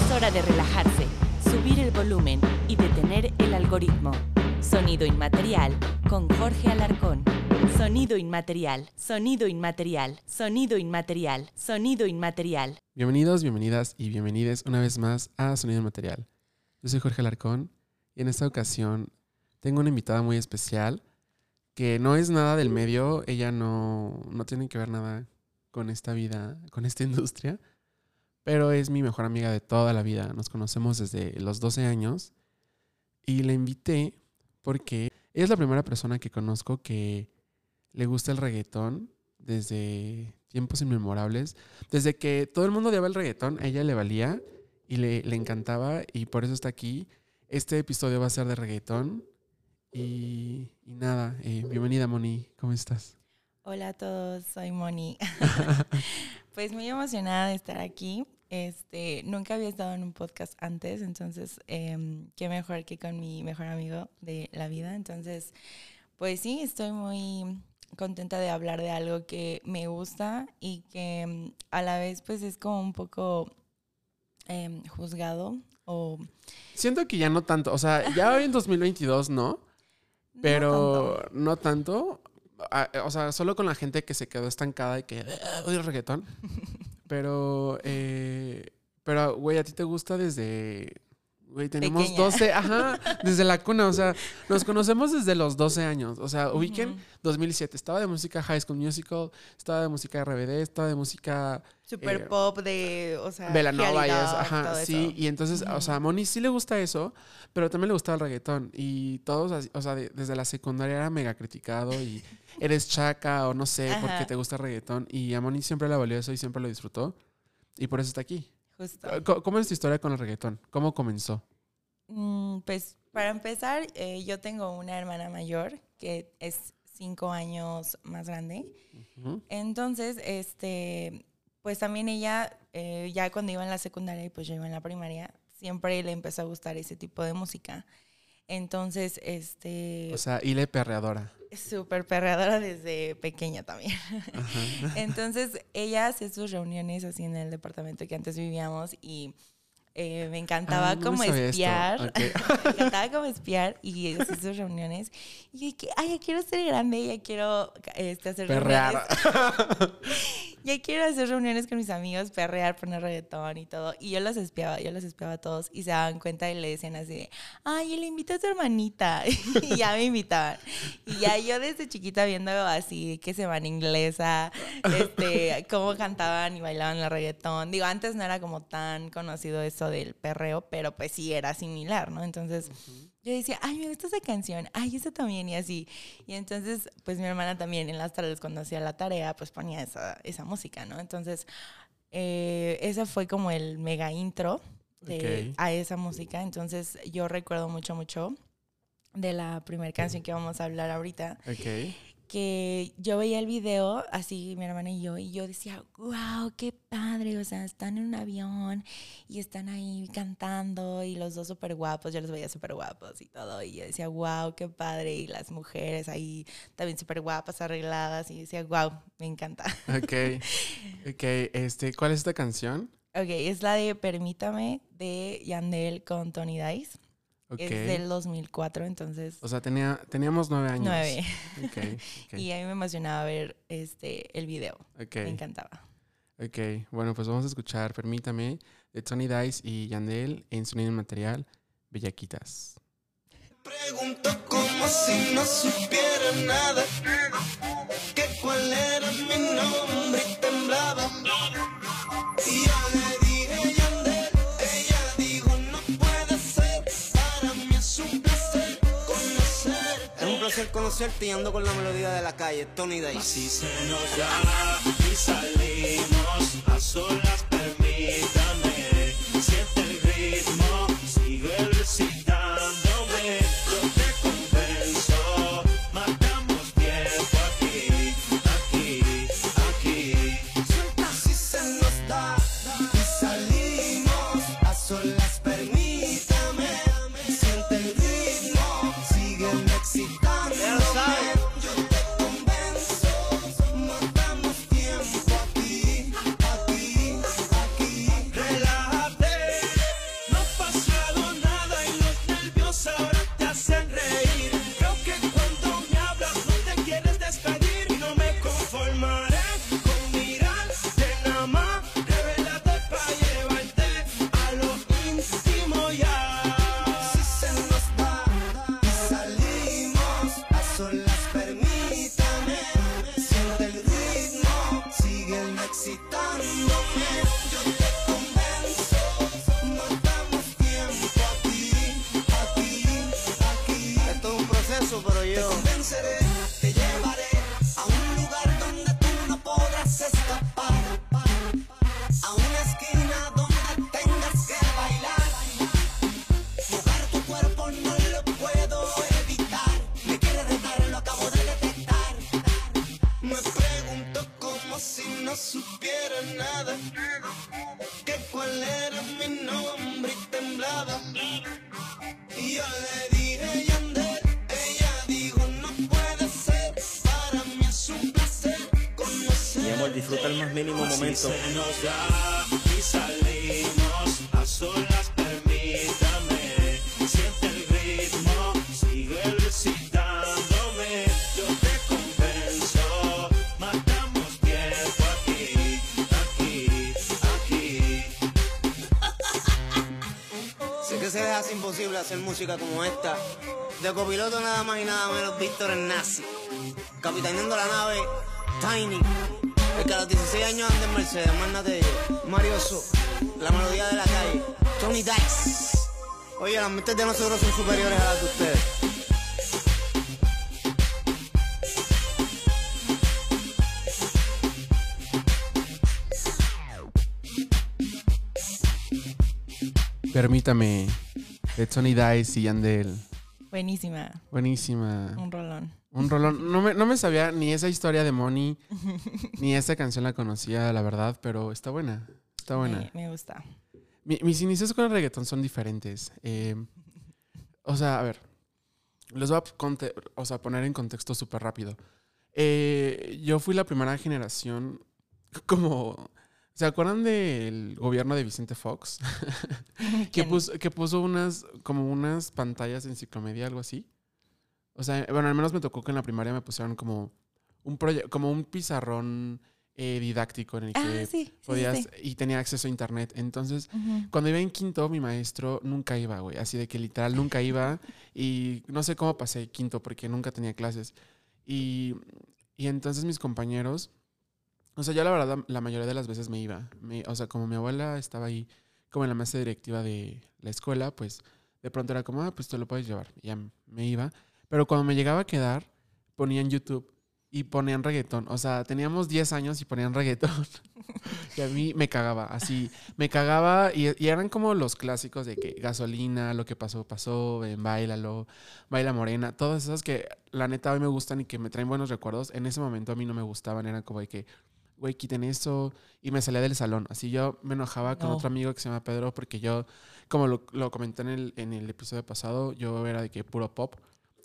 Es hora de relajarse, subir el volumen y detener el algoritmo. Sonido inmaterial con Jorge Alarcón. Sonido inmaterial, sonido inmaterial, sonido inmaterial, sonido inmaterial. Bienvenidos, bienvenidas y bienvenides una vez más a Sonido Inmaterial. Yo soy Jorge Alarcón y en esta ocasión tengo una invitada muy especial que no es nada del medio, ella no, no tiene que ver nada con esta vida, con esta industria, pero es mi mejor amiga de toda la vida. Nos conocemos desde los 12 años y la invité porque ella es la primera persona que conozco que le gusta el reggaetón desde tiempos inmemorables. Desde que todo el mundo odiaba el reggaetón, a ella le valía y le, le encantaba y por eso está aquí. Este episodio va a ser de reggaetón. Y, y nada, eh, bienvenida Moni, ¿cómo estás? Hola a todos, soy Moni. pues muy emocionada de estar aquí. Este, nunca había estado en un podcast antes, entonces em, qué mejor que con mi mejor amigo de la vida. Entonces, pues sí, estoy muy contenta de hablar de algo que me gusta y que em, a la vez pues es como un poco em, juzgado o... Siento que ya no tanto, o sea, ya hoy en 2022 no, no pero tanto. no tanto. Ah, O sea, solo con la gente que se quedó estancada y que "Ah, odio el reggaetón. Pero, eh, pero, güey, a ti te gusta desde, güey, tenemos Pequeña. 12, ajá, desde la cuna, o sea, nos conocemos desde los 12 años. O sea, ubiquen, Ujú. 2007, estaba de música High School Musical, estaba de música RBD, estaba de música Super eh, pop de, o sea, Belanova y eso, ajá, sí, eso. y entonces, o sea, a Moni sí le gusta eso, pero también le gustaba el reggaetón y todos, o sea, de- desde la secundaria era mega criticado y eres chaca o no sé, porque te gusta el reggaetón y a Moni siempre le valió eso y siempre lo disfrutó y por eso está aquí. Justo. Co- ¿Cómo es tu historia con el reggaetón? ¿Cómo comenzó? Mm, Pues para empezar, eh, yo tengo una hermana mayor que es cinco años más grande. Ujú. Entonces, este, pues también ella, eh, ya cuando iba en la secundaria y pues yo iba en la primaria, siempre le empezó a gustar ese tipo de música. Entonces, este, O sea, Ile perreadora. súper perreadora desde pequeña también. Ajá. Entonces, ella hacía sus reuniones así en el departamento que antes vivíamos y eh, me encantaba Ah, no como espiar. Ok. me encantaba como espiar y hacer sus reuniones. Y yo dije, ay, ya quiero ser grande, ya quiero este, hacer Perrear. reuniones. Ya quiero hacer reuniones con mis amigos, perrear, poner reggaetón y todo. Y yo los espiaba, yo los espiaba a todos y se daban cuenta y le decían así de, ay, le invito a tu hermanita. y ya me invitaban. Y ya yo desde chiquita viendo así que se van inglesa, este, cómo cantaban y bailaban la reggaetón. Digo, antes no era como tan conocido eso del perreo, pero pues sí era similar, ¿no? Entonces yo decía, ay, me gusta esa canción, ay, esa también, y así. Y entonces, pues mi hermana también en las tardes cuando hacía la tarea, pues ponía esa, esa música, ¿no? Entonces, eh, ese fue como el mega intro de, a esa música. Entonces, yo recuerdo mucho, mucho de la primera canción que vamos a hablar ahorita, Ok. Que yo veía el video, así mi hermana y yo, y yo decía, wow, qué padre, o sea, están en un avión y están ahí cantando y los dos súper guapos, yo los veía súper guapos y todo, y yo decía, wow, qué padre, y las mujeres ahí también súper guapas, arregladas, y yo decía, wow, me encanta. Ok. Ok. Este, ¿Cuál es esta canción? Ok, es la de Permítame de Yandel con Tony Dice, Ok. es del 2004, entonces, O sea, tenía, teníamos nueve años. nueve, Ok. ok. y a mí me emocionaba ver este, el video, Ok. me encantaba. Ok, bueno, pues vamos a escuchar Permítame de Tony Dice y Yandel en sonido material Bellaquitas. Pregunto como si no supiera nada Que cuál era mi nombre placer conocerte y ando con la melodía de la calle, Tony Day. Así se nos da y salimos a solas, De copiloto nada más y nada menos Víctor el Nazi. Capitaneando la nave Tiny. El que a los 16 años anda en Mercedes, más de ellos. Mario la melodía de la calle. Tony Dice. Oye, las mentes de nosotros son superiores a las de ustedes. Permítame. De Tony Dice y Yandel. Buenísima. Buenísima. Un rolón. Un rolón. No me, no me sabía ni esa historia de Money, ni esa canción la conocía, la verdad, pero está buena. Está buena. Me, me gusta. Mi- mis inicios con el reggaetón son diferentes. Eh, o sea, a ver, les voy a conte- o sea, poner en contexto súper rápido. Eh, yo fui la primera generación como... ¿Se acuerdan del gobierno de Vicente Fox? que, puso, que puso unas, como unas pantallas en ciclomedia, algo así. O sea, bueno, al menos me tocó que en la primaria me pusieron como un como un pizarrón eh, didáctico en el Ah, que sí, sí, podías sí. y tenía acceso a internet. Entonces, cuando iba en quinto, mi maestro nunca iba, güey. Así de que literal nunca iba. Y no sé cómo pasé quinto porque nunca tenía clases. Y, y entonces mis compañeros, o sea, yo la verdad la, mayoría de las veces me iba. Me- o sea, como mi abuela estaba ahí como en la mesa directiva de la escuela, pues de pronto era como, ah, pues te lo puedes llevar. Y ya me iba. Pero cuando me llegaba a quedar, ponían YouTube y ponían reggaetón. O sea, teníamos 10 años y ponían reggaetón. y a mí me cagaba, así. Me cagaba y, y eran como los clásicos de que gasolina, lo que pasó, pasó, ven, bailalo, baila morena. Todas esas que la neta hoy me gustan y que me traen buenos recuerdos. En ese momento a mí no me gustaban. Eran como de que, güey, quiten eso. Y me salía del salón. Así yo me enojaba con No. otro amigo que se llama Pedro porque yo, como lo, lo comenté en el, en el episodio pasado, yo era de que puro pop.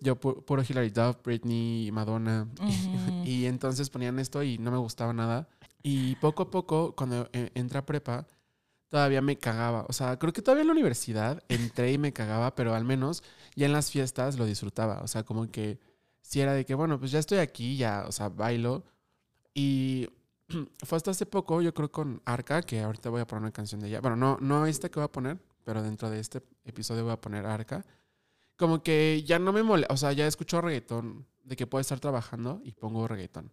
Yo pu- puro Hilary Duff, Britney, Madonna. Ujú. Y entonces ponían esto y no me gustaba nada. Y poco a poco, cuando eh, entré a prepa, todavía me cagaba. O sea, creo que todavía en la universidad entré y me cagaba, pero al menos ya en las fiestas lo disfrutaba. O sea, como que si era de que, bueno, pues ya estoy aquí, ya, o sea, bailo. Y fue hasta hace poco, yo creo con Arca, que ahorita voy a poner una canción de ella. Bueno, no, no esta que voy a poner, pero dentro de este episodio voy a poner Arca. Como que ya no me mole, o sea, ya escucho reggaetón de que puedo estar trabajando y pongo reggaetón.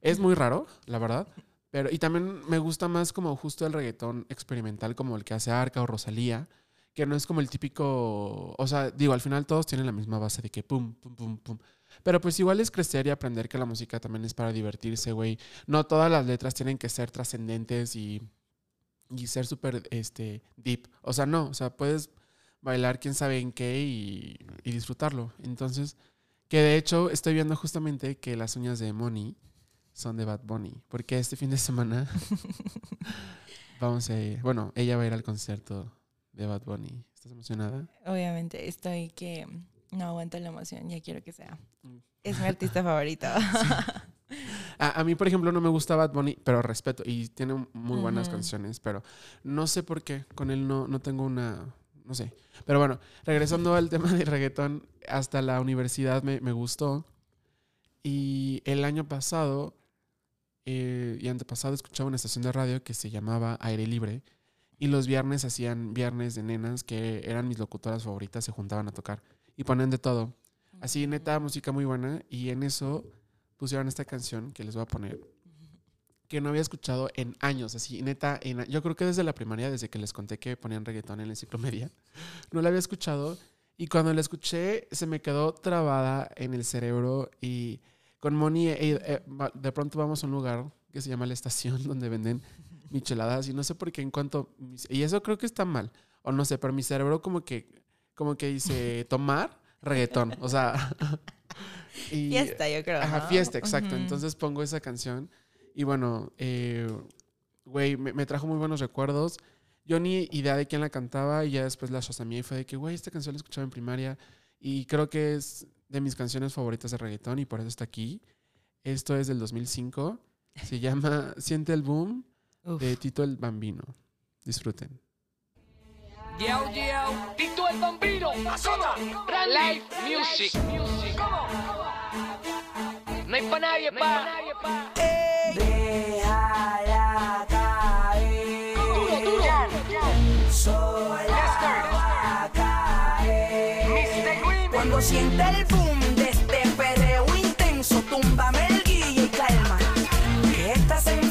Es muy raro, la verdad. Pero, y también me gusta más como justo el reggaetón experimental, como el que hace Arca o Rosalía, que no es como el típico, o sea, digo, al final todos tienen la misma base de que pum, pum, pum, pum. Pero pues igual es crecer y aprender que la música también es para divertirse, güey. No todas las letras tienen que ser trascendentes y, y ser súper, este, deep. O sea, no, o sea, puedes bailar quién sabe en qué y, y disfrutarlo. Entonces, que de hecho estoy viendo justamente que las uñas de Moni son de Bad Bunny. Porque este fin de semana vamos a ir, bueno, ella va a ir al concierto de Bad Bunny. ¿Estás emocionada? Obviamente, estoy que no aguanto la emoción. Ya quiero que sea. Mm. Es mi artista favorito. A, a mí, por ejemplo, no me gusta Bad Bunny, pero respeto. Y tiene muy buenas canciones, pero no sé por qué. Con él no, no tengo una... No sé. Pero bueno, regresando al tema del reggaetón, hasta la universidad me, me gustó. Y el año pasado eh, y antepasado escuchaba una estación de radio que se llamaba Aire Libre. Y los viernes hacían viernes de nenas que eran mis locutoras favoritas, se juntaban a tocar. Y ponían de todo. Así, neta, música muy buena. Y en eso pusieron esta canción que les voy a poner. Que no había escuchado en años. Así, neta, en yo creo que desde la primaria, desde que les conté que ponían reggaetón en la enciclomedia, no la había escuchado. Y cuando la escuché, se me quedó trabada en el cerebro. Y con Moni, eh, eh, va- de pronto vamos a un lugar que se llama La Estación, donde venden micheladas. Y no sé por qué en cuanto... Y eso creo que está mal. O no sé, pero mi cerebro como que, como que dice tomar reggaetón. O sea... y- Fiesta, yo creo. Ajá, ¿no? fiesta, exacto. Entonces pongo esa canción Y bueno, eh, güey, me, me trajo muy buenos recuerdos. Yo ni idea de quién la cantaba y ya después la shazameé y fue de que, güey, esta canción la escuchaba en primaria y creo que es de mis canciones favoritas de reggaetón y por eso está aquí. Esto es del 2005. Se llama Siente el Boom Uf. de Tito el Bambino. Disfruten. Yo, yo, Tito el Bambino, Azota, Live Music. No hay pa' nadie, pa. Déjala caer. Duro, duro. Sola va a caer. Mr. Green. Cuando sienta el boom de este perreo intenso, túmbame el guille y calma. Que estás en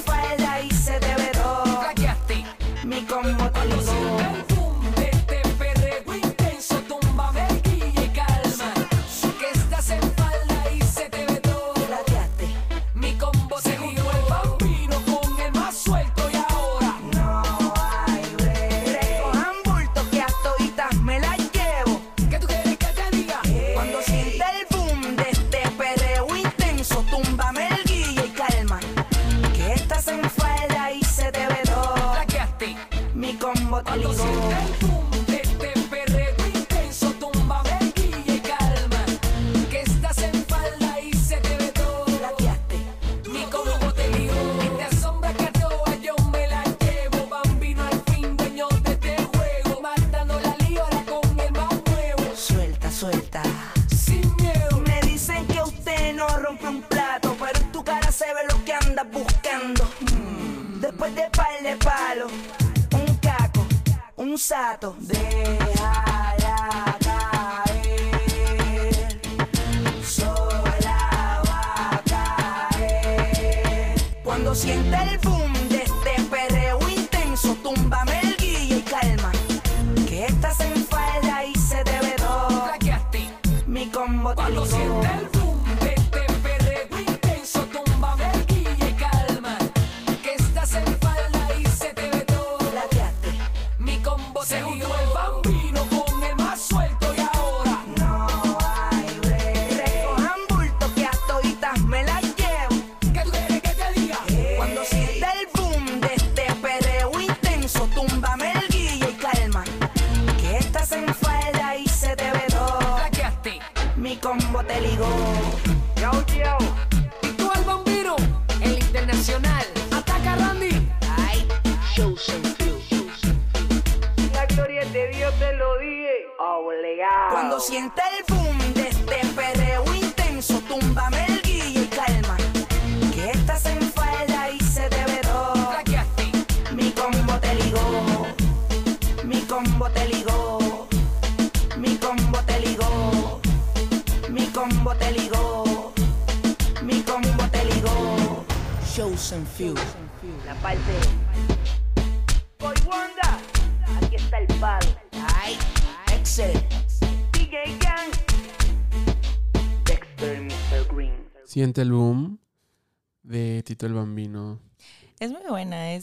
combo te Cuando ligó. sienta el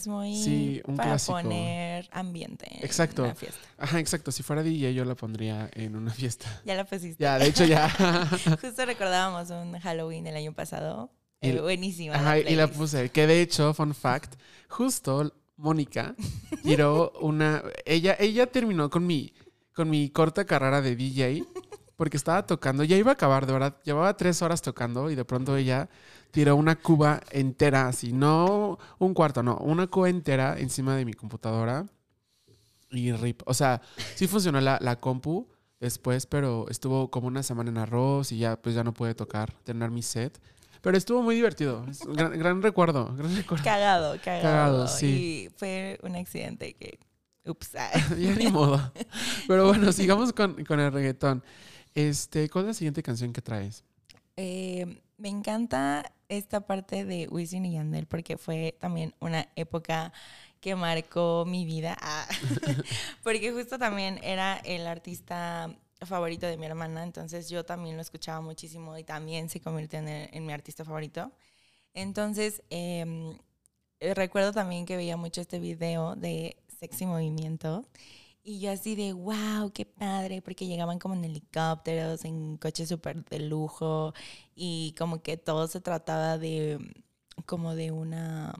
es muy Sí, un para clásico. poner ambiente en Exacto. una fiesta. Ajá, exacto. Si fuera DJ yo la pondría en una fiesta. Ya la pusiste. Ya, de hecho ya. Justo recordábamos un Halloween el año pasado. Eh, buenísima. Ajá, y la puse. Que de hecho, fun fact, justo Mónica tiró una. Ella, ella terminó con mi, con mi corta carrera de DJ porque estaba tocando. Ya iba a acabar, de verdad. Llevaba tres horas tocando y de pronto ella tiró una cuba entera, así. No un cuarto, no. Una cuba entera encima de mi computadora. Y rip. O sea, sí funcionó la, la compu después, pero estuvo como una semana en arroz y ya, pues ya no pude tocar, tener mi set. Pero estuvo muy divertido. Es un gran, gran recuerdo. Gran recuerdo. Cagado, cagado. Cagado, sí. Y fue un accidente que. Ups. ah. ya ni modo. Pero bueno, sigamos con, con el reggaetón. Este, ¿Cuál es la siguiente canción que traes? Eh, me encanta esta parte de Wisin y Yandel porque fue también una época que marcó mi vida. Ah. porque justo también era el artista favorito de mi hermana, entonces yo también lo escuchaba muchísimo y también se convirtió en, mi artista favorito. Entonces, em, eh, recuerdo también que veía mucho este video de Sexy Movimiento. Y yo así de, wow, qué padre, porque llegaban como en helicópteros, en coches súper de lujo, y como que todo se trataba de, como de una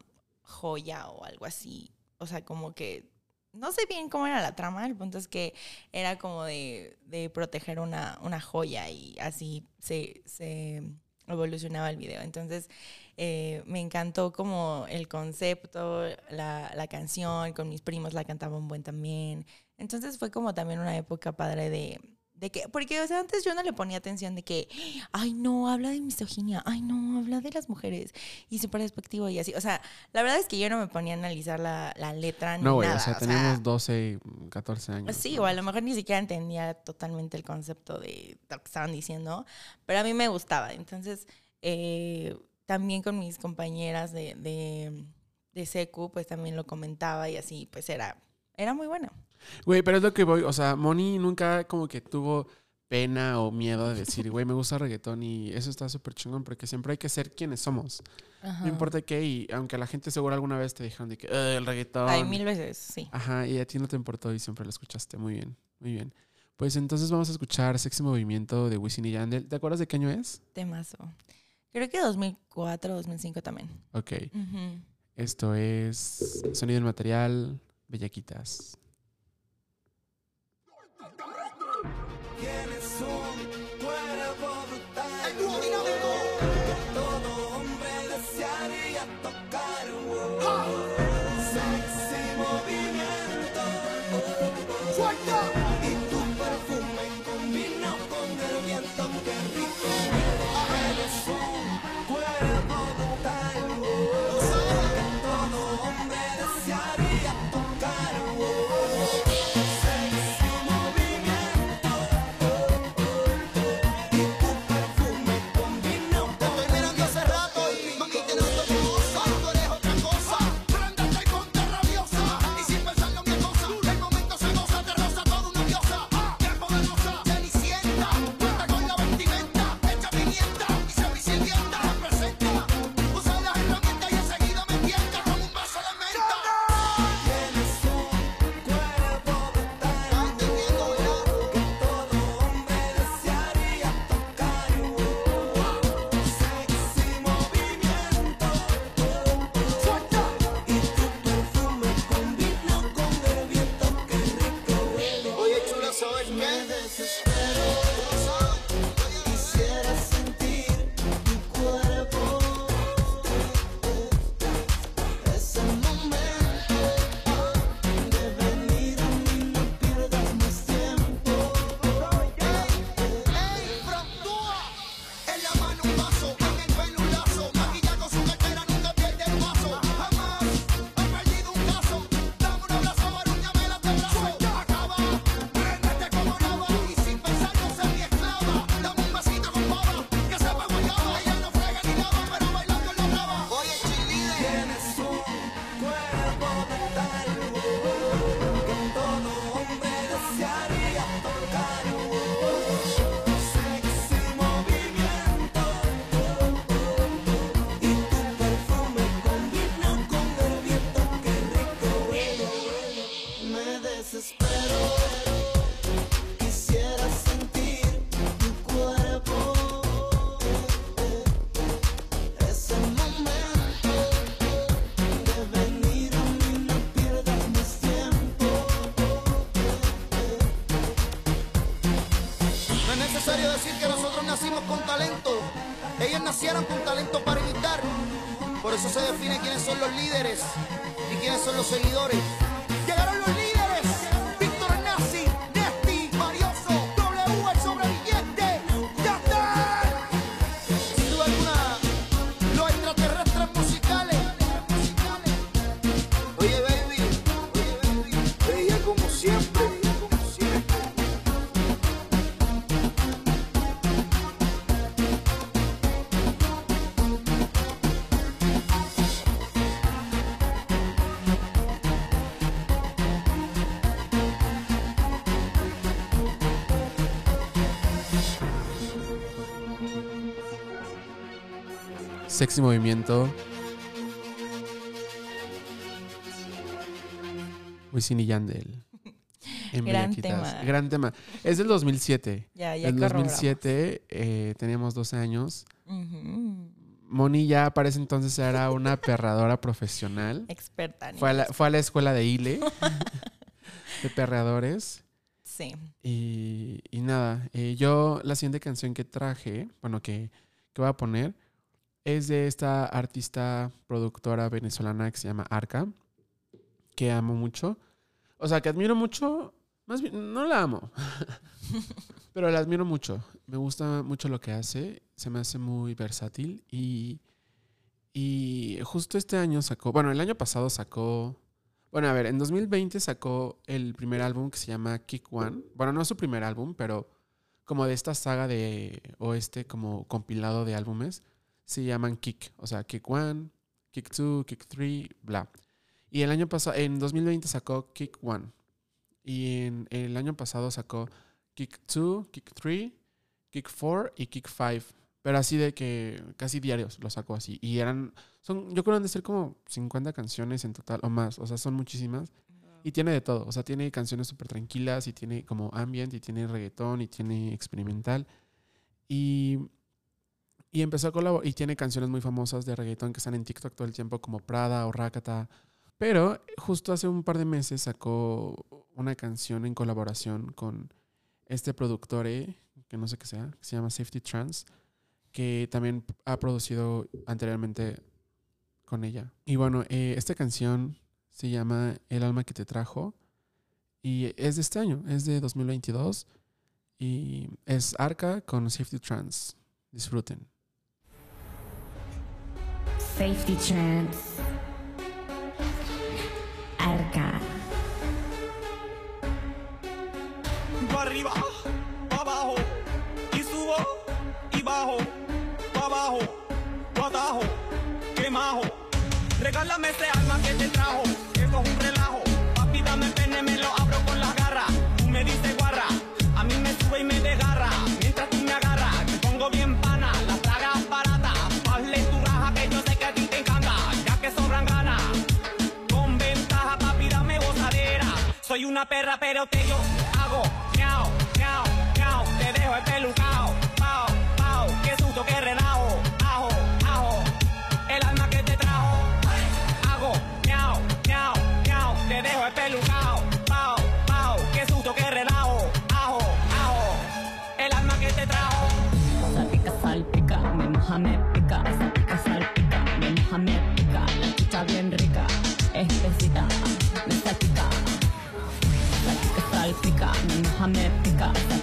joya o algo así. O sea, como que no sé bien cómo era la trama, el punto es que era como de, de proteger una, una joya y así se, se evolucionaba el video. Entonces, eh, me encantó como el concepto, la, la canción, con mis primos la cantaba un buen también. Entonces fue como también una época padre de, de que, porque o sea, antes yo no le ponía atención de que, ay no, habla de misoginia, ay no, habla de las mujeres y súper despectivo y así. O sea, la verdad es que yo no me ponía a analizar la, la letra ni No, güey, nada. o sea, teníamos 12, 14 años. Sí, ¿no? o a lo mejor ni siquiera entendía totalmente el concepto de lo que estaban diciendo, pero a mí me gustaba. Entonces, eh, también con mis compañeras de, de, de secu, pues también lo comentaba y así, pues era, era muy bueno. Güey, pero es lo que voy, o sea, Moni nunca como que tuvo pena o miedo de decir, güey, me gusta reggaetón y eso está súper chingón porque siempre hay que ser quienes somos. No importa qué, y aunque la gente seguro alguna vez te dijeron de que, "Eh, el reggaetón. Hay mil veces, sí. Ajá, y a ti no te importó y siempre lo escuchaste. Muy bien, muy bien. Pues entonces vamos a escuchar Sexy Movimiento de Wisin y Yandel. ¿Te acuerdas de qué año es? Temazo. Creo que 2004, 2005 también. Ok, Ujú. esto es Sonido del Material, Bellaquitas. Son los líderes y quiénes son los seguidores. Llegaron los líderes. Víctor Nazi, Nesti, Marioso, W, el sobreviviente. ¡Ya está! Sin duda alguna, los extraterrestres musicales. Oye, baby, ella como siempre. Sexy Movimiento. Wisin y Yandel. En Gran Bellaquitas. tema. Gran tema. Es del 2007. Ya, ya En corroboramos. 2007 eh, teníamos 12 años. Moni ya para ese entonces era una perradora profesional. Experta. Fue a la, fue a la escuela de ILE de perreadores. Sí. Y, y nada, eh, yo la siguiente canción que traje, bueno, que, que voy a poner, es de esta artista productora venezolana que se llama Arca, que amo mucho. O sea, que admiro mucho, más bien, no la amo, pero la admiro mucho. Me gusta mucho lo que hace, se me hace muy versátil y, y justo este año sacó, bueno, el año pasado sacó, bueno, a ver, en 2020 sacó el primer álbum que se llama Kick One. Bueno, no es su primer álbum, pero como de esta saga de, o este como compilado de álbumes, se llaman Kick. O sea, Kick One, Kick Two, Kick Three, bla. Y el año pasado, en 2020 sacó Kick One. Y en el año pasado sacó Kick 2, Kick 3, Kick 4 y Kick 5. Pero así de que casi diarios lo sacó así. Y eran, son, yo creo que han de ser como 50 canciones en total o más. O sea, son muchísimas. Y tiene de todo. O sea, tiene canciones súper tranquilas y tiene como ambient y tiene reggaetón y tiene experimental. Y, y empezó a colaborar. Y tiene canciones muy famosas de reggaetón que están en TikTok todo el tiempo, como Prada o Rakata. Pero justo hace un par de meses sacó una canción en colaboración con este productor, eh, que no sé qué sea, que se llama Safety Trans, que también ha producido anteriormente con ella. Y bueno, eh, esta canción se llama El alma que te trajo y es de este año, es de 2022 y es Arca con Safety Trans. Disfruten. Safety Trans. Arca. Pa' arriba, pa' abajo, y subo, y bajo, pa' abajo, pa' atajo, que majo. Regálame ese alma que te trajo, esto es un relajo. Papi, dame pene, me lo abro con las garras. Tú me dices guarra, a mí me sube y me desgarra. Soy una perra, pero te yo hago miau, miau, miau. Te dejo el pelucao, pao, pao. Qué susto, qué relajo, me moja, me pica.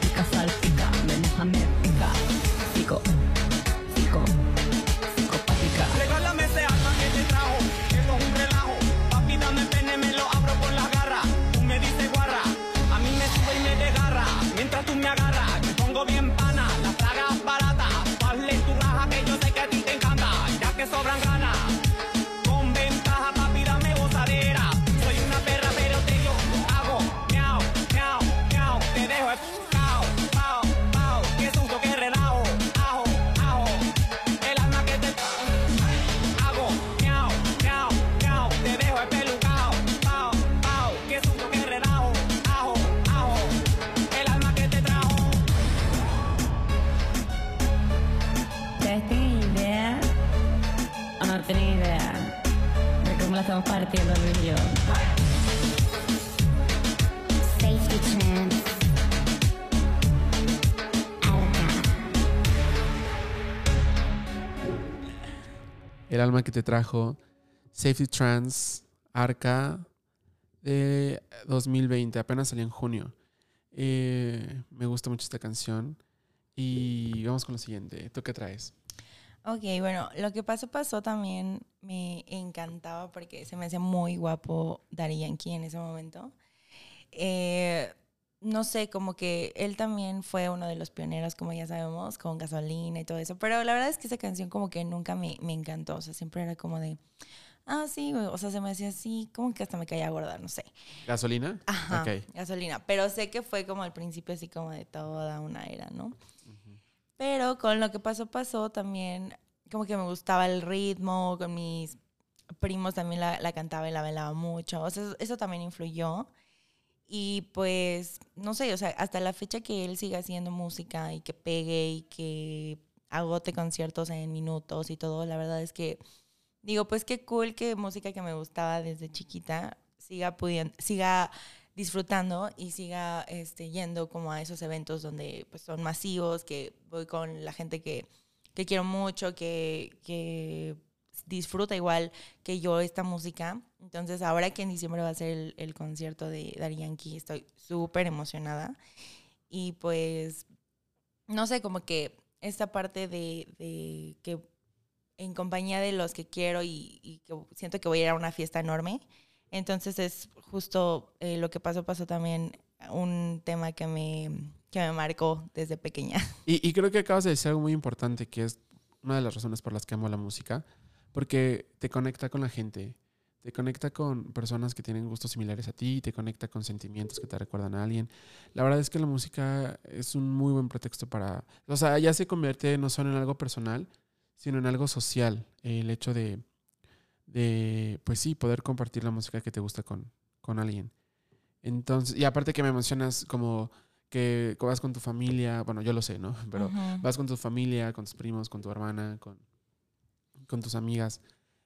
Que te trajo, Safety Trans, Arca, de 2020, apenas salió en junio. Eh, me gusta mucho esta canción. Y vamos con lo siguiente. ¿Tú qué traes? Ok, bueno, lo que pasó, pasó también me encantaba porque se me hacía muy guapo Daddy Yankee en ese momento. Eh, no sé, como que él también fue uno de los pioneros, como ya sabemos, con gasolina y todo eso. Pero la verdad es que esa canción como que nunca me, me encantó. O sea, siempre era como de, ah, sí, o sea, se me hacía así, como que hasta me caía gorda, no sé. ¿Gasolina? Ajá, gasolina. Pero sé que fue como al principio así como de toda una era, ¿no? Pero con lo que pasó, pasó también, como que me gustaba el ritmo, con mis primos también la, la cantaba y la bailaba mucho. O sea, eso, eso también influyó. Y pues, no sé, o sea, hasta la fecha que él siga haciendo música y que pegue y que agote conciertos en minutos y todo. La verdad es que digo, pues qué cool que música que me gustaba desde chiquita siga pudiendo, siga disfrutando y siga este, yendo como a esos eventos donde pues, son masivos, que voy con la gente que, que quiero mucho, que, que disfruta igual que yo esta música. Entonces, ahora que en diciembre va a ser el, concierto de Daddy Yankee, estoy súper emocionada. Y pues, no sé, como que esta parte de, de que en compañía de los que quiero y, y que siento que voy a ir a una fiesta enorme. Entonces es justo eh, lo que pasó, pasó también un tema que me, que me marcó desde pequeña. Y, y creo que acabas de decir algo muy importante, que es una de las razones por las que amo la música, porque te conecta con la gente, te conecta con personas que tienen gustos similares a ti, te conecta con sentimientos que te recuerdan a alguien. La verdad es que la música es un muy buen pretexto para, o sea, ya se convierte no solo en algo personal, sino en algo social. El hecho de, de pues sí, poder compartir la música que te gusta con, con alguien. Entonces, y aparte que me mencionas como que vas con tu familia, bueno, yo lo sé, ¿no? Pero vas con tu familia, con tus primos, con tu hermana, con, con tus amigas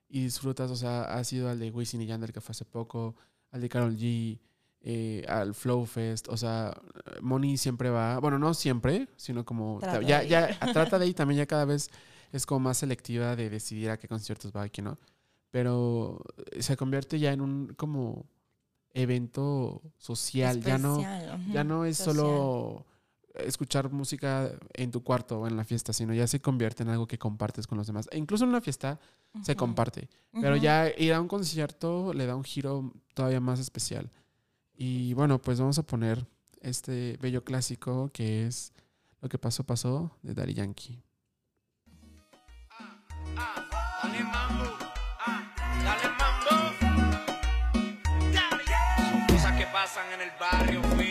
y disfrutas, o sea, has ido al de Wisin y Yandel que fue hace poco, al de Carol G, eh, al Flow Fest, o sea, Moni siempre va, bueno, no siempre, sino como Trata ya, de ya trata de ir también ya cada vez es como más selectiva de decidir a qué conciertos va qué no, pero se convierte ya en un como evento social, ya no ya no es social. solo escuchar música en tu cuarto o en la fiesta, sino ya se convierte en algo que compartes con los demás. E incluso en una fiesta se comparte, pero ya ir a un concierto le da un giro todavía más especial. Y bueno, pues vamos a poner este bello clásico que es Lo que pasó, pasó de Daddy Yankee. Son cosas que pasan en el barrio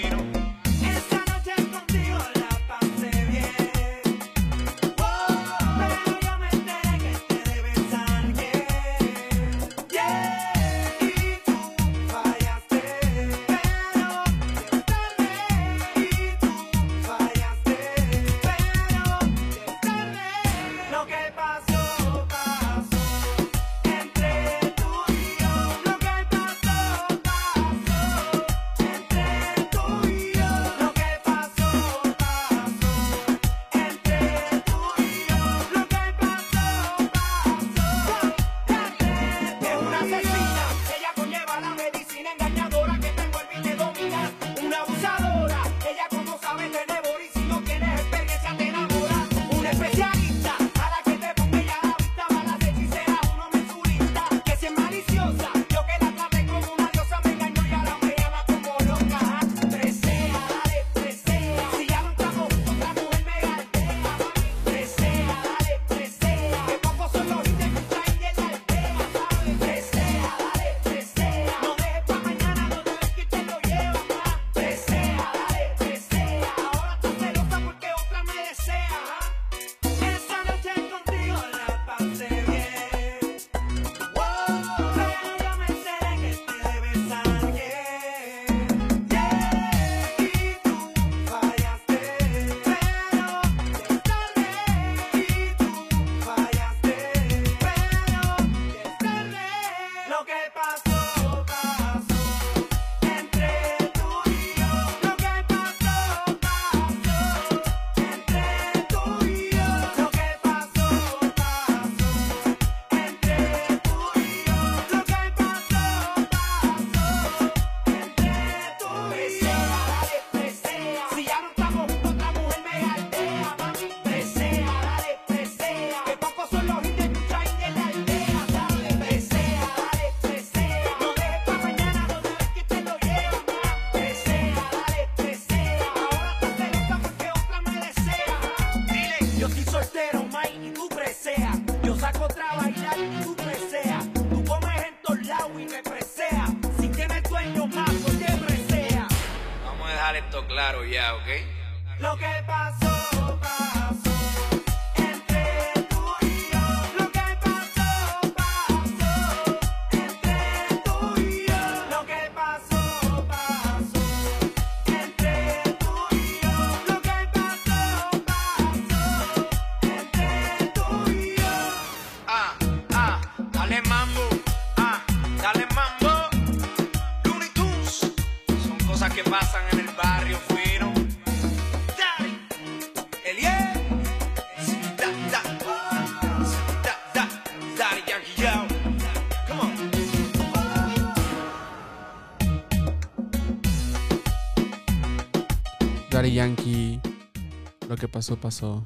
que pasó, pasó.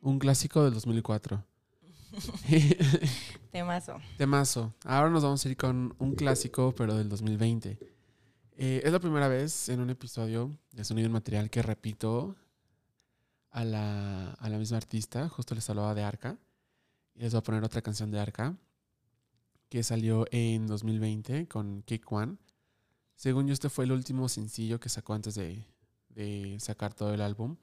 Un clásico del 2004. Temazo. Temazo. Ahora nos vamos a ir con un clásico, pero del 2020. Eh, es la primera vez en un episodio de Sonido en Material que repito a la, a la misma artista. Justo les hablaba de Arca. Y les voy a poner otra canción de Arca que salió en 2020 con Kick One. Según yo, este fue el último sencillo que sacó antes de, de sacar todo el álbum.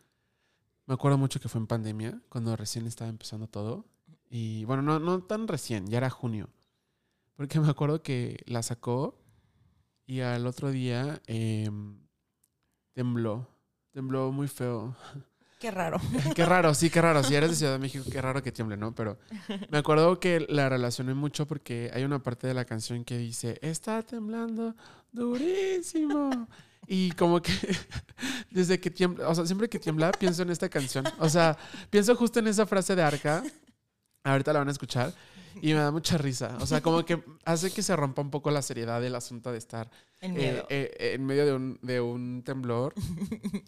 Me acuerdo mucho que fue en pandemia, cuando recién estaba empezando todo. Y bueno, no, no tan recién, ya era junio. Porque me acuerdo que la sacó y al otro día em, tembló. Tembló muy feo. Qué raro. qué raro, sí, qué raro. Si eres de Ciudad de México, qué raro que tiemble, ¿no? Pero me acuerdo que la relacioné mucho porque hay una parte de la canción que dice, está temblando durísimo. Y como que desde que tiembla, o sea, siempre que tiembla pienso en esta canción. O sea, pienso justo en esa frase de Arca. Ahorita la van a escuchar. Y me da mucha risa. O sea, como que hace que se rompa un poco la seriedad del asunto de estar El eh, miedo. eh, en medio de un, de un temblor.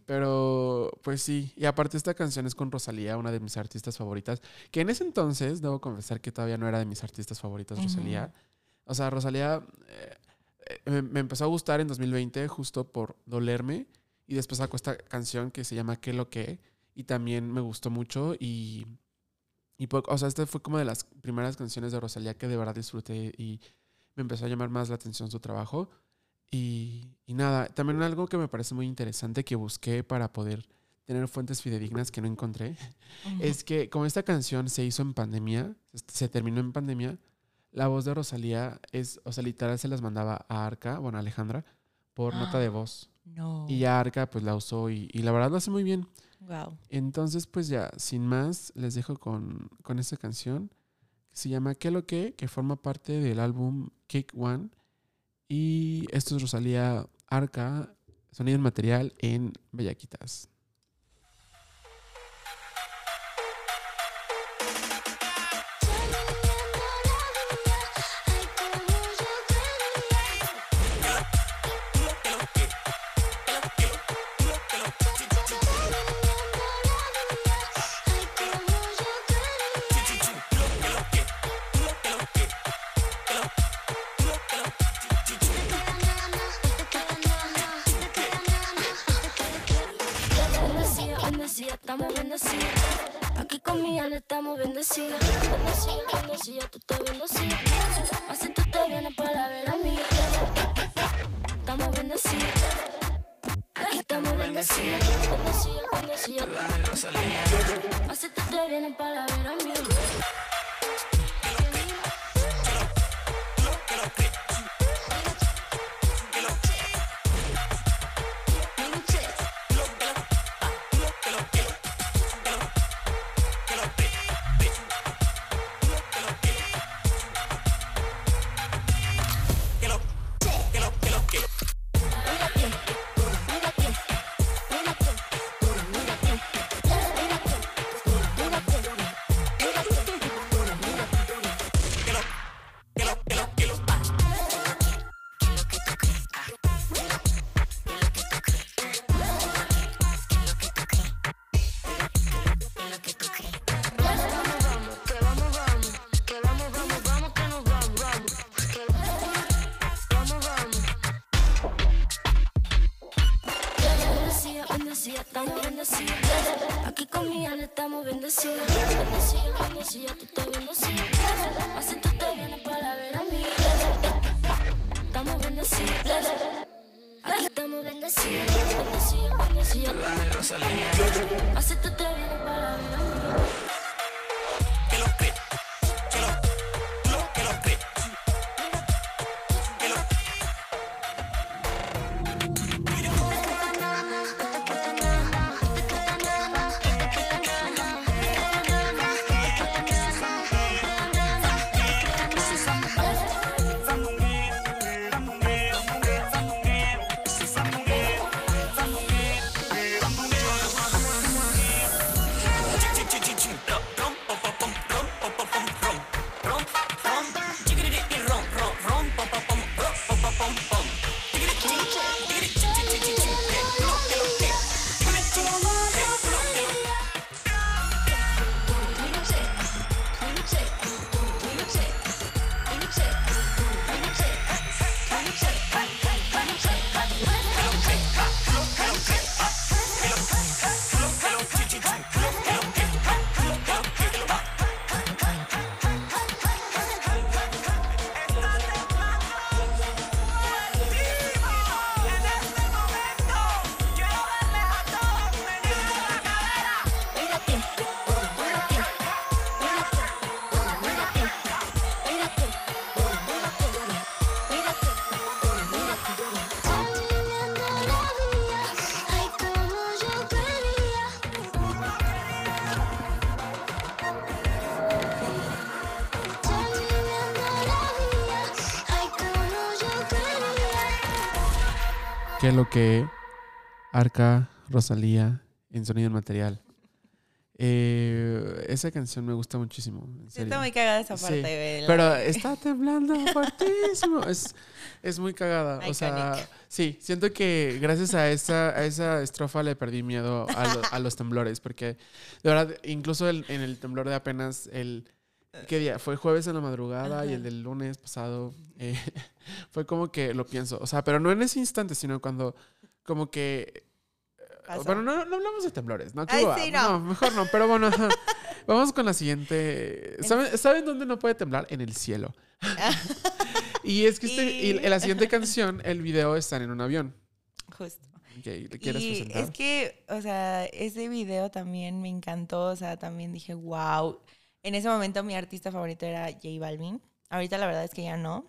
Pero, pues sí. Y aparte, esta canción es con Rosalía, una de mis artistas favoritas. Que en ese entonces, debo confesar que todavía no era de mis artistas favoritos, Rosalía. O sea, Rosalía eh, eh, me, me empezó a gustar en 2020 justo por dolerme. Y después sacó esta canción que se llama ¿Qué lo que? Y también me gustó mucho. Y, y po- o sea, esta fue como de las primeras canciones de Rosalía que de verdad disfruté. Y me empezó a llamar más la atención su trabajo. Y, y nada, también algo que me parece muy interesante que busqué para poder tener fuentes fidedignas que no encontré, es que como esta canción se hizo en pandemia, se terminó en pandemia, la voz de Rosalía es, o sea, literal se las mandaba a Arca, bueno, a Alejandra, por nota de voz. No. Y ya Arca pues la usó y, y la verdad lo hace muy bien. Wow. Entonces pues ya, sin más, les dejo con, con esta canción que se llama ¿Qué lo que? que forma parte del álbum Kick One. Y esto es Rosalía Arca, sonido en material en Bellaquitas. ¿Qué lo que Arca Rosalía en sonido material? Eh, esa canción me gusta muchísimo. en Sí, serio. está muy cagada esa Sí, parte. la- Pero está temblando fuertísimo. Es, es muy cagada. O sea, sí, siento que gracias a esa, a esa estrofa le perdí miedo a, lo- a los temblores. Porque, de verdad, incluso el- en el temblor de apenas el. ¿Qué día? Fue jueves en la madrugada y el del lunes pasado eh, fue como que lo pienso. O sea, pero no en ese instante, sino cuando como que Pasó. bueno, no, no hablamos de temblores, ¿no? Ay, sí, no. mejor no, pero bueno. Vamos con la siguiente. ¿Saben, ¿Saben dónde no puede temblar? En el cielo. y es que este, y... La siguiente canción, el video están en un avión. Justo. Ok, ¿Le quieres y presentar? es que, o sea, ese video también me encantó. O sea, también dije, wow. En ese momento mi artista favorito era J Balvin. Ahorita la verdad es que ya no.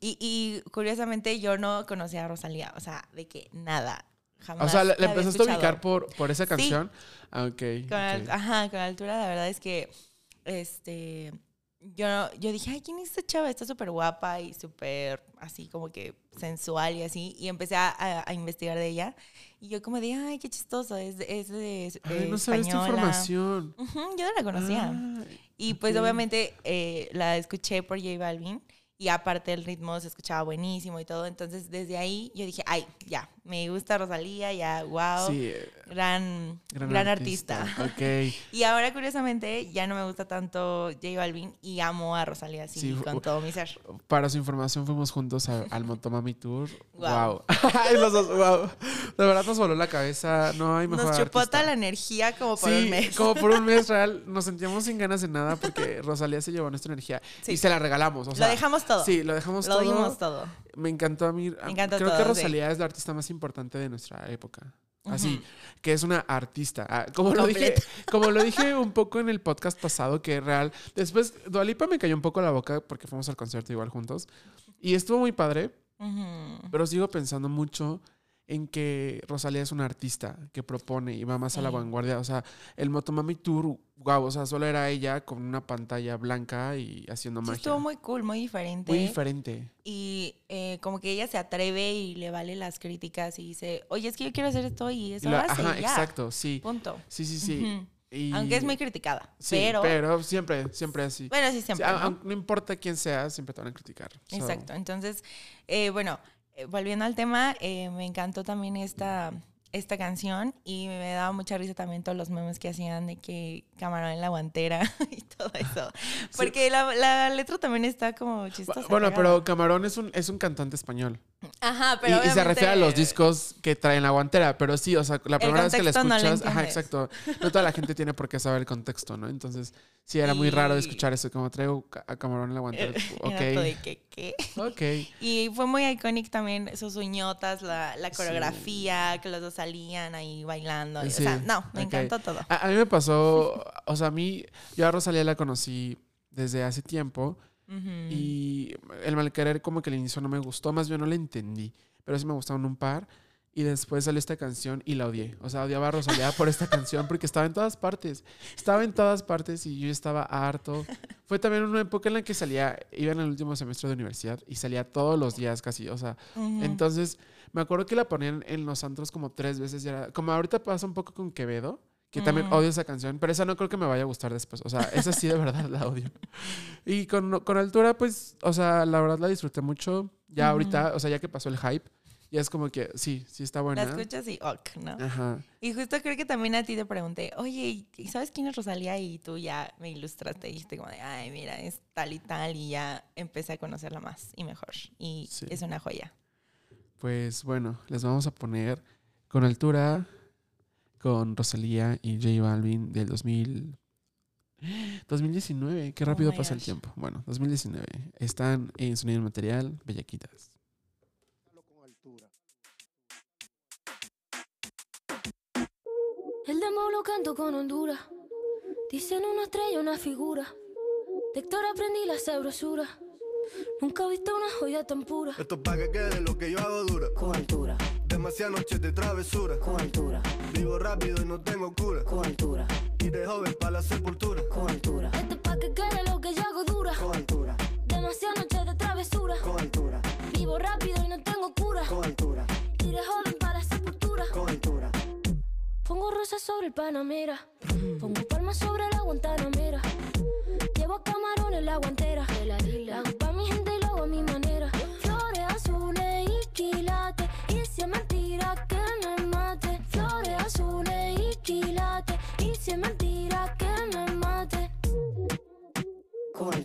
Y, y curiosamente yo no conocía a Rosalía. O sea, de que nada. Jamás. o sea, ¿la, la la había empezaste a ubicar por, por esa canción? Ah, ok. Con al- ok. ajá, con altura, la verdad es que este yo, yo dije, ay, ¿quién es esta chava? Está súper guapa y súper así como que sensual y así. Y empecé a, a- a investigar de ella. Y yo como de, ay, qué chistoso, es, de- es de Ay, eh, no sabía esta información. Yo no la conocía. Ah, y pues obviamente eh, la escuché por J Balvin. Y aparte el ritmo se escuchaba buenísimo y todo. Entonces desde ahí yo dije, ay, ya, me gusta Rosalía, ya, wow. Sí, eh, Gran, gran, gran, artista. artista. Ok. Y ahora, curiosamente, ya no me gusta tanto J Balvin y amo a Rosalía así Sí, con todo mi ser. Para su información, fuimos juntos a- al Motomami Tour. Guau. Wow. Los dos, wow. De verdad nos voló la cabeza. No hay mejor Nos toda la energía como por sí, un mes. como por un mes real, nos sentíamos sin ganas de nada porque Rosalía se llevó nuestra energía y se la regalamos. O sea, lo dejamos todo. Sí, lo dejamos lo todo. dimos todo. Me encantó a mí. Me encantó Creo que sí. Rosalía es la artista más importante de nuestra época. Así, que es una artista. Ah, como, lo dije, como lo dije un poco en el podcast pasado, que real. Después, Dualipa me cayó un poco la boca porque fuimos al concierto igual juntos. Y estuvo muy padre. Pero sigo pensando mucho en que Rosalía es una artista que propone y va más a la vanguardia. O sea, el Motomami Tour, wow, o sea, solo era ella con una pantalla blanca y haciendo Sí, magia. estuvo muy cool, muy diferente. Muy diferente. Y eh, como que ella se atreve y le vale las críticas y dice, oye, es que yo quiero hacer esto y eso la- hace, ajá, ya. exacto, sí. Punto. Sí, sí, sí. Y- Aunque es muy criticada. Sí, pero, pero siempre, siempre así. bueno, sí, siempre. ¿no? importa quién sea, siempre te van a criticar. So, Exacto. Entonces, eh, bueno, volviendo al tema, eh, me encantó también esta, esta canción y me daba mucha risa también todos los memes que hacían de que camarón en la guantera y todo eso. Porque la, la letra también está como chistosa. Bueno, pero Camarón es un, es un cantante español. Ajá, Y, pero y se refiere a los discos que traen la guantera. Pero sí, o sea, la primera vez que la no escuchas. ajá, exacto. No toda la gente tiene por qué saber el contexto, ¿no? Entonces, sí, era muy raro escuchar eso. Como traigo a Camarón en la guantera. De Ok. que, ¿qué? Ok. Y fue muy icónico también sus uñotas, la, la coreografía, que los dos salían ahí bailando. Sí, O sea, no, me encantó todo. A, a mí me pasó. O sea, a mí. Yo a Rosalía la conocí desde hace tiempo. Ujú. Y el malquerer como que al inicio no me gustó, más bien no la entendí, pero sí me gustaron un par. Y después salió esta canción y la odié. O sea, odiaba a Rosalía por esta canción porque estaba en todas partes. Estaba en todas partes y yo estaba harto. Fue también una época en la que salía, iba en el último semestre de universidad y salía todos los días casi. O sea, Ujú. entonces me acuerdo que la ponían en los antros como tres veces. Y era, como ahorita pasa un poco con Quevedo, que también Ujú. odio esa canción, pero esa no creo que me vaya a gustar después. O sea, esa sí de verdad la odio. Y con, con altura, pues, o sea, la verdad la disfruté mucho. Ya Ujú. ahorita, o sea, ya que pasó el hype, ya es como que sí, sí está La buena. escuchas y ok, ¿no? Ajá. Y justo creo que también a ti te pregunté, oye, ¿y sabes quién es Rosalía? Y tú ya me ilustraste y dijiste como de, ay, mira, es tal y tal. Y ya empecé a conocerla más y mejor. Y Sí. es una joya. Pues bueno, les vamos a poner con altura con Rosalía y J Balvin del 2000. 2019, qué Oh rápido my pasa el gosh. tiempo. Bueno, 2019. Están en Sonido Material, Bellaquitas. El demo lo canto con Honduras. Dicen una estrella, una figura. De Héctor aprendí la sabrosura. Nunca he visto una joya tan pura. Esto es pa' que quede lo que yo hago dura. Con altura, Demasiadas noches de travesura. Con altura. Vivo rápido y no tengo cura. Con altura. Y de joven para la sepultura. Con altura. Esto pa' que quede lo que yo hago dura. Con altura. Demasiadas noches de travesura. Con altura. Vivo rápido y no tengo cura. Con altura. Y de joven para la sepultura. Con altura. Pongo rosas sobre el panamera. Pongo palmas sobre la guantanamera. Llevo camarones la guantera. La isla.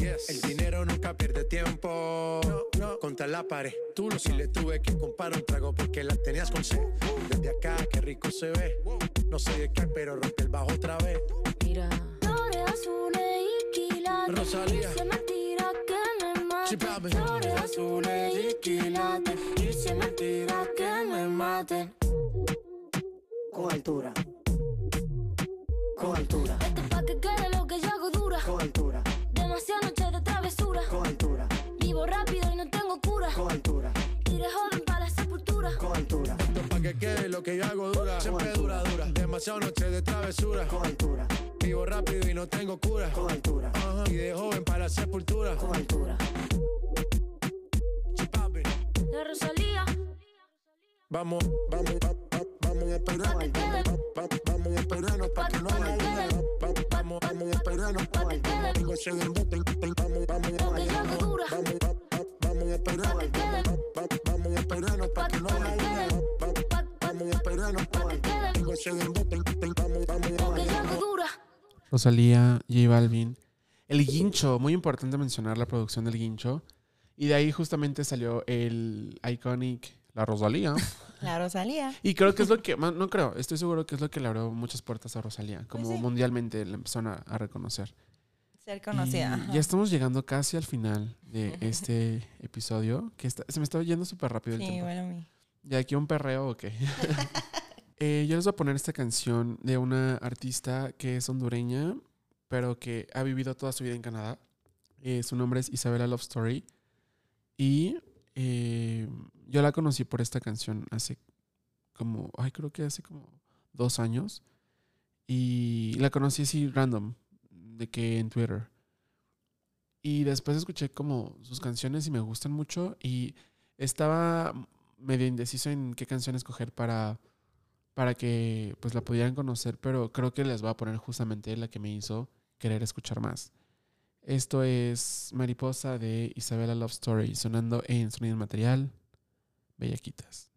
Yes. El dinero nunca pierde tiempo. Contra la pared. Tú lo si le tuve que comprar un trago porque la tenías con sed. Desde acá, qué rico se ve. No sé de qué, pero rompe el bajo otra vez. Mira. Flores azules y quilates. Rosalía. Es mentira que me mate. Sí. Flores azules y quilates. Es mentira que me mate. Con altura. Con altura. Esto es pa' que quede lo que yo hago dura. Con altura. Demasiadas noches de travesura. Con altura. Vivo rápido y no tengo cura. Con altura. Iré joven para la sepultura. Con altura. Esto es pa' que quede lo que yo hago dura. Siempre dura, dura. Demasiado noche de travesura. Con altura. Vivo rápido y no tengo cura. Con altura. Ajá. Y de joven para la sepultura. Con altura. La Rosalía. Vamos, vamos, va- va- vamos a Vamos a esperarnos pa' que no haya esperarnos. Vamos, vamos. Vamos, vamos a esperarnos. Vamos a esperarnos pa' que no haya Vamos a esperarnos. Vamos, vamos dura. Rosalía, J Balvin. El guincho, muy importante mencionar la producción del guincho. Y de ahí justamente salió el iconic La Rosalía. La Rosalía. Y creo que es lo que, no creo, estoy seguro que es lo que le abrió muchas puertas a Rosalía, como Pues sí. mundialmente la empezaron a, a reconocer. Ser conocida. Y ya estamos llegando casi al final de este episodio, que está- se me está yendo súper rápido el Sí, tiempo. bueno, mí. ¿Y aquí un perreo o qué? Eh, yo les voy a poner esta canción de una artista que es hondureña, pero que ha vivido toda su vida en Canadá. Eh, su nombre es Isabela Love Story. Y eh, yo la conocí por esta canción hace como, ay, creo que hace como dos años. Y la conocí así random, de que en Twitter. Y después escuché como sus canciones y me gustan mucho. Y estaba medio indeciso en qué canción escoger para, para que pues la pudieran conocer, pero creo que les voy a poner justamente la que me hizo querer escuchar más. Esto es Mariposa de Isabela Love Story, sonando en Sonido Material, Bellaquitas.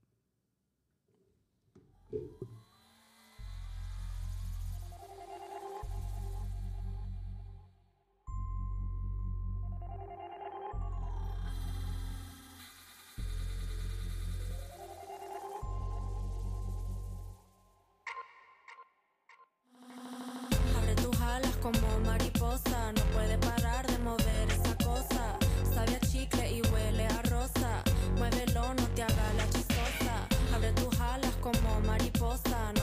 Abre tus alas como mariposa, no puede como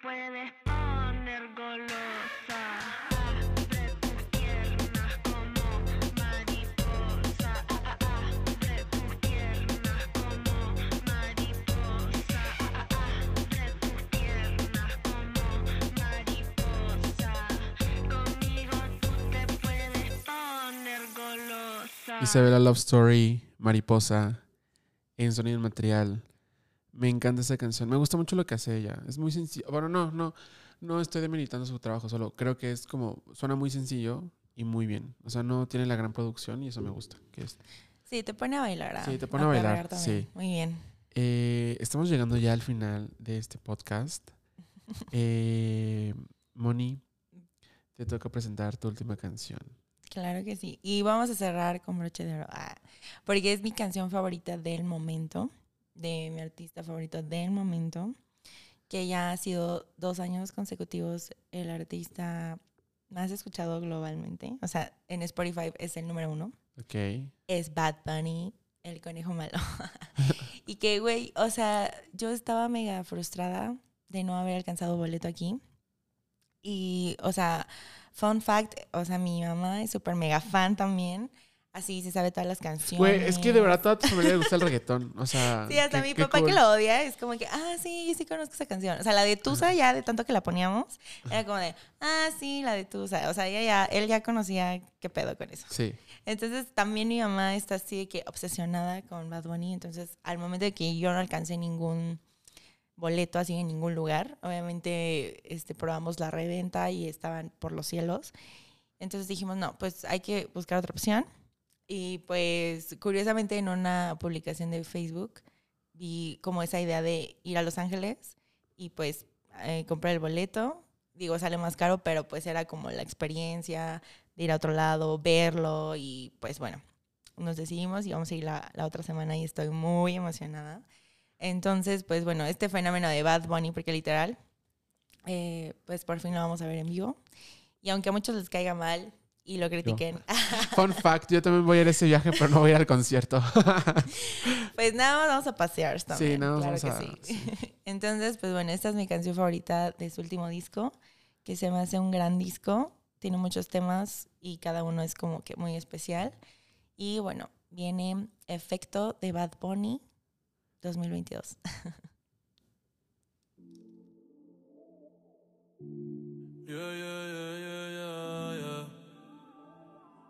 puedes poner golosa. Isabela Love Story, Mariposa, en sonido material. Me encanta esa canción. Me gusta mucho lo que hace ella. Es muy sencillo. Bueno, no, no, no estoy demeritando su trabajo, solo creo que es como, suena muy sencillo y muy bien. O sea, no tiene la gran producción y eso me gusta. Que es, Sí, te pone a bailar. a- Sí, te pone a bailar, sí. Muy bien. Eh, estamos llegando ya al final de este podcast. Eh, Moni, te toca presentar tu última canción. Claro que sí. Y vamos a cerrar con broche de oro. Ah, porque es mi canción favorita del momento, de mi artista favorito del momento, que ya ha sido dos años consecutivos el artista más escuchado globalmente. O sea, en Spotify es el número uno. Ok. Es Bad Bunny, el conejo malo. y que, güey, o sea, yo estaba mega frustrada de no haber alcanzado boleto aquí. Y, o sea, fun fact, o sea, mi mamá es súper mega fan también. Así se sabe todas las canciones. Güey, es que de verdad toda tu familia le gusta el reggaetón. O sea. Sí, hasta qué- mi qué papá cool. que lo odia es como que, ah, sí, sí conozco esa canción. O sea, la de Tusa ya de tanto que la poníamos, era como de, ah, sí, la de Tusa. O sea, ella ya, él ya conocía qué pedo con eso. Sí. Entonces también mi mamá está así de que obsesionada con Bad Bunny. Entonces al momento de que yo no alcancé ningún boleto así en ningún lugar, obviamente este, probamos la reventa y estaban por los cielos. Entonces dijimos, no, pues hay que buscar otra opción. Y pues curiosamente en una publicación de Facebook vi como esa idea de ir a Los Ángeles y pues eh, comprar el boleto. Digo, sale más caro, pero pues era como la experiencia de ir a otro lado, verlo y pues bueno, nos decidimos y vamos a ir la, la otra semana y estoy muy emocionada. Entonces, pues bueno, este fenómeno de Bad Bunny, porque literal, eh, pues por fin lo vamos a ver en vivo. Y aunque a muchos les caiga mal y lo critiquen, Fun fact, yo también voy a ir a ese viaje, pero no voy a ir al concierto. pues nada más vamos a pasear también. Sí, nada claro más que vamos a- sí. Entonces, pues bueno, esta es mi canción favorita de su último disco, que se me hace un gran disco. Tiene muchos temas y cada uno es como que muy especial. Y bueno, viene Efecto de Bad Bunny 2022. Yeah, yeah, yeah, yeah, yeah, yeah.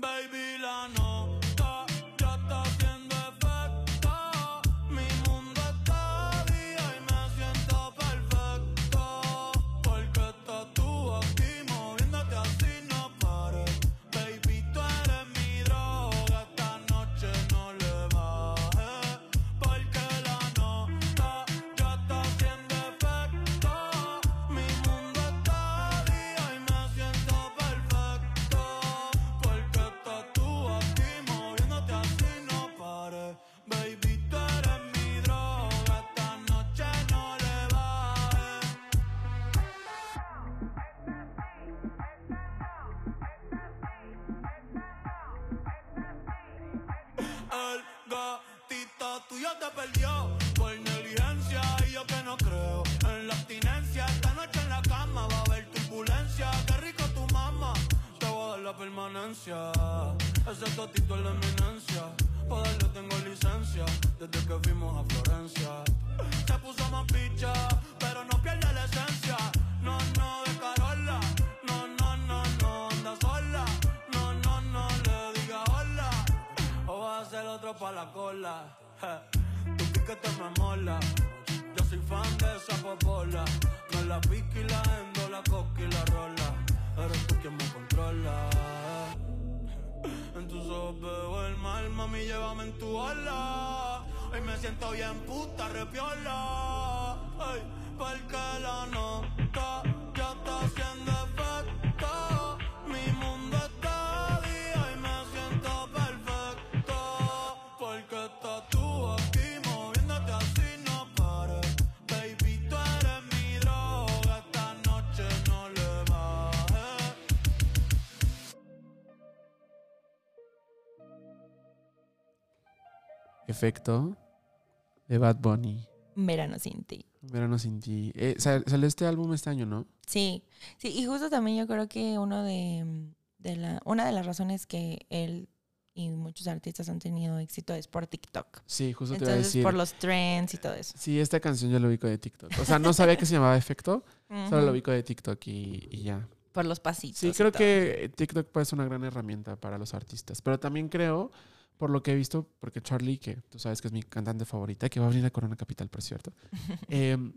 Baby, la nota El gatito tuyo te perdió por negligencia y yo que no creo en la abstinencia. Esta noche en la cama va a haber turbulencia. Qué rico tu mamá, te voy a dar la permanencia. Ese gatito es la eminencia. Para darle tengo licencia desde que fuimos a Florencia. Se puso más picha, pero no pierde la esencia. No, no, pa' la cola. Tu piquete me mola. Yo soy fan de esa popola. No la pique y la endo, la coca y la rola. Eres tú quien me controla. En tus ojos veo el mal, mami, llévame en tu ola. Hoy me siento bien puta, repiola. Ay, porque la nota ya está haciendo efecto. Mi mundo Efecto de Bad Bunny. Verano sin ti. Verano sin ti. Eh, sal- salió este álbum este año, ¿no? Sí, sí, y justo también yo creo que uno de, de la, una de las razones que él y muchos artistas han tenido éxito es por TikTok. Sí, justo te iba a Entonces, decir. por los trends y todo eso. Sí, esta canción yo lo ubico de TikTok. O sea, no sabía que se llamaba Efecto, solo lo ubico de TikTok y, y ya. Por los pasitos. Sí, creo que TikTok puede ser una gran herramienta para los artistas. Pero también creo, por lo que he visto, porque Charlie, que tú sabes que es mi cantante favorita, que va a venir a Corona Capital, por cierto. em,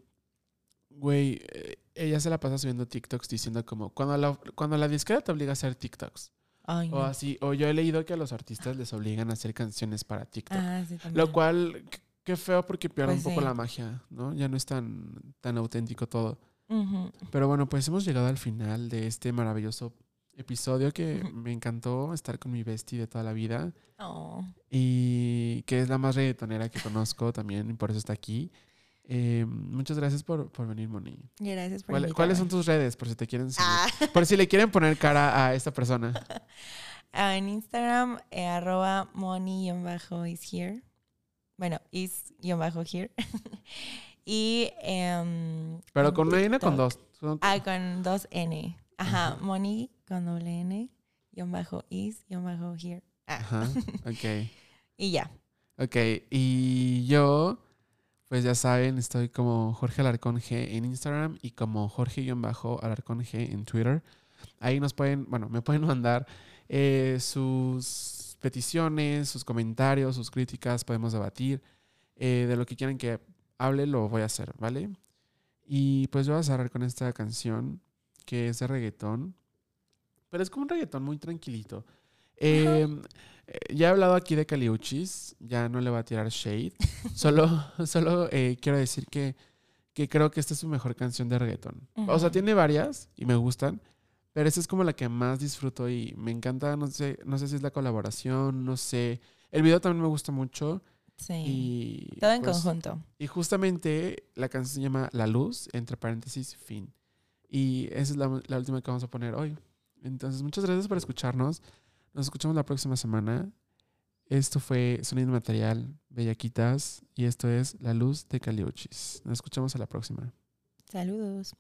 Güey, eh, ella se la pasa subiendo TikToks diciendo como, cuando la, cuando la disquera te obliga a hacer TikToks. Ay, O no. así, o yo he leído que a los artistas les obligan a hacer canciones para TikTok. Ah, sí. Lo cual, qué- feo porque pierde Pues un poco sí. la magia, ¿no? Ya no es tan, tan auténtico todo. Pero bueno, pues hemos llegado al final de este maravilloso episodio que me encantó estar con mi bestie de toda la vida Oh. y que es la más reggaetonera que conozco también y por eso está aquí. Eh, muchas gracias por, por venir, Moni. Gracias por ¿Cuál- ¿Cuáles son tus redes? Por si te quieren seguir. Ah. Por si le quieren poner cara a esta persona. Ah, en Instagram, eh, arroba money-is here. Bueno, is-here. y em, Pero con una N con dos. Ah, con dos N. Ajá, money con doble N, guion bajo is, guion bajo here. Ah. Ajá, ok. y ya. Ok, y yo, pues ya saben, estoy como Jorge Alarcón G en Instagram y como Jorge-Alarcón G en Twitter. Ahí nos pueden, bueno, me pueden mandar eh, sus peticiones, sus comentarios, sus críticas, podemos debatir. Eh, de lo que quieran que hable, lo voy a hacer, ¿vale? Y pues yo voy a cerrar con esta canción que es de reggaetón, pero es como un reggaetón muy tranquilito. Eh, eh, ya he hablado aquí de Caliuchis, ya no le voy a tirar shade. solo solo eh, quiero decir que, que creo que esta es su mejor canción de reggaetón. O sea, tiene varias y me gustan, pero esta es como la que más disfruto y me encanta, no sé, no sé si es la colaboración, no sé. El video también me gusta mucho. Sí. Y, Todo en pues, conjunto. Y justamente la canción se llama La Luz, entre paréntesis, fin. Y esa es la, la última que vamos a poner hoy. Entonces, muchas gracias por escucharnos. Nos escuchamos la próxima semana. Esto fue Sonido Material, Bellaquitas, y esto es La Luz de Caliuchis. Nos escuchamos a la próxima. Saludos.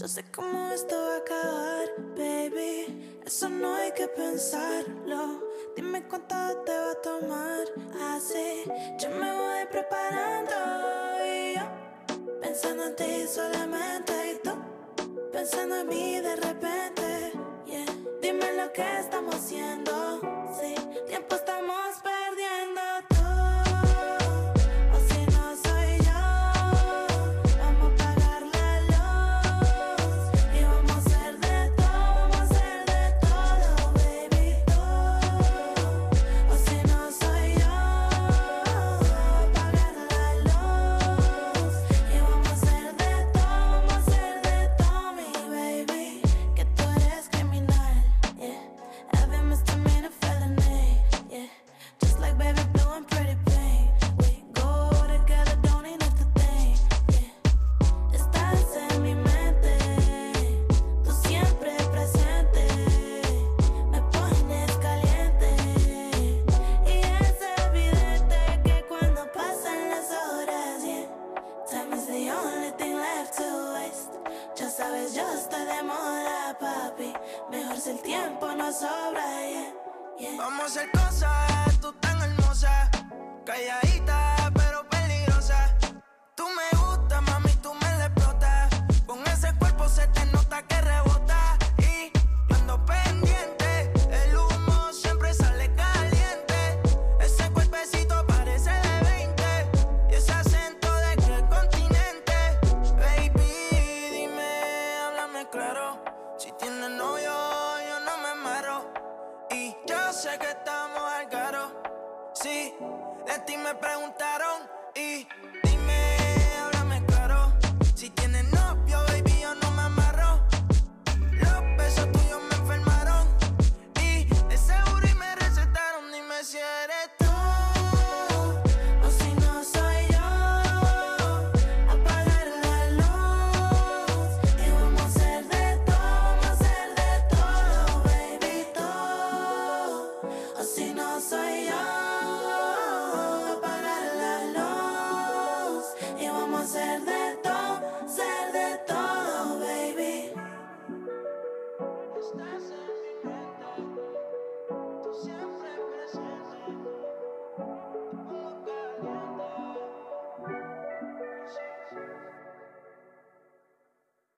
Yo sé cómo esto va a acabar, baby. Eso no hay que pensarlo. Dime cuánto te va a tomar. Así yo me voy preparando. Y yo pensando en ti solamente. Y tú pensando en mí de repente. Yeah. Dime lo que estamos haciendo.